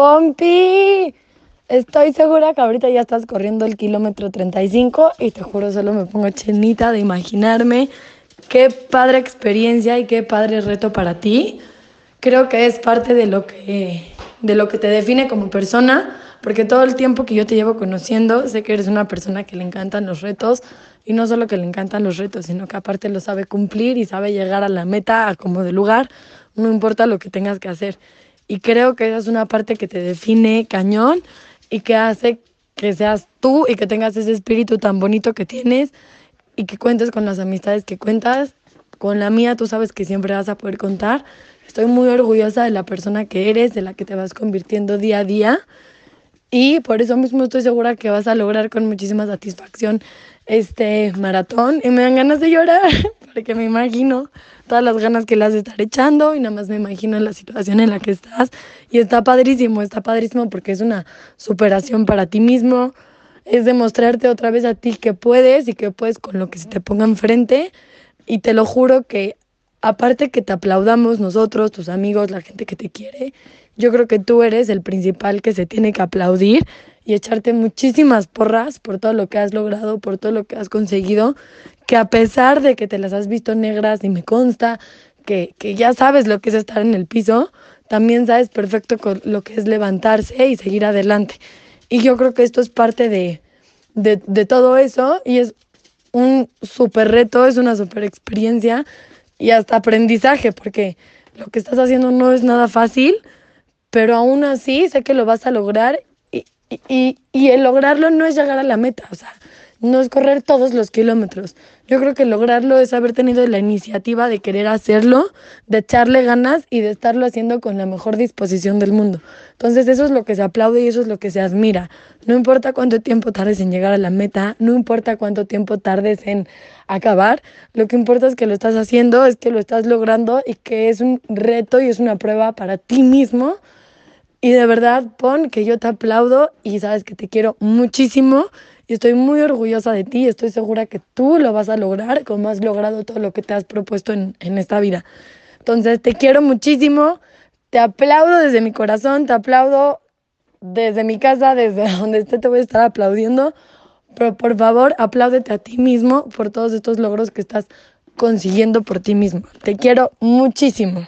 Pompi, estoy segura que ahorita ya estás corriendo el kilómetro 35 y te juro, solo me pongo chenita de imaginarme qué padre experiencia y qué padre reto para ti. Creo que es parte de lo que, de lo que te define como persona, porque todo el tiempo que yo te llevo conociendo, sé que eres una persona que le encantan los retos y no solo que le encantan los retos, sino que aparte lo sabe cumplir y sabe llegar a la meta a como de lugar, no importa lo que tengas que hacer. Y creo que esa es una parte que te define cañón y que hace que seas tú y que tengas ese espíritu tan bonito que tienes y que cuentes con las amistades que cuentas. Con la mía tú sabes que siempre vas a poder contar. Estoy muy orgullosa de la persona que eres, de la que te vas convirtiendo día a día. Y por eso mismo estoy segura que vas a lograr con muchísima satisfacción este maratón. Y me dan ganas de llorar, porque me imagino todas las ganas que le has de estar echando y nada más me imagino la situación en la que estás. Y está padrísimo, está padrísimo porque es una superación para ti mismo, es demostrarte otra vez a ti que puedes y que puedes con lo que se te ponga enfrente. Y te lo juro que aparte que te aplaudamos nosotros, tus amigos, la gente que te quiere, yo creo que tú eres el principal que se tiene que aplaudir y echarte muchísimas porras por todo lo que has logrado, por todo lo que has conseguido, que a pesar de que te las has visto negras y me consta que, que ya sabes lo que es estar en el piso, también sabes perfecto lo que es levantarse y seguir adelante. Y yo creo que esto es parte de, de, de todo eso y es un súper reto, es una súper experiencia y hasta aprendizaje, porque lo que estás haciendo no es nada fácil, pero aún así sé que lo vas a lograr y, y, el lograrlo no es llegar a la meta, o sea, no es correr todos los kilómetros. Yo creo que lograrlo es haber tenido la iniciativa de querer hacerlo, de echarle ganas y de estarlo haciendo con la mejor disposición del mundo. Entonces eso es lo que se aplaude y eso es lo que se admira. No importa cuánto tiempo tardes en llegar a la meta, no importa cuánto tiempo tardes en acabar, lo que importa es que lo estás haciendo, es que lo estás logrando y que es un reto y es una prueba para ti mismo. Y de verdad, pon que yo te aplaudo y sabes que te quiero muchísimo y estoy muy orgullosa de ti. Estoy segura que tú lo vas a lograr como has logrado todo lo que te has propuesto en, en esta vida. Entonces, te quiero muchísimo. Te aplaudo desde mi corazón, te aplaudo desde mi casa, desde donde esté, te voy a estar aplaudiendo. Pero por favor, apláudete a ti mismo por todos estos logros que estás consiguiendo por ti mismo. Te quiero muchísimo.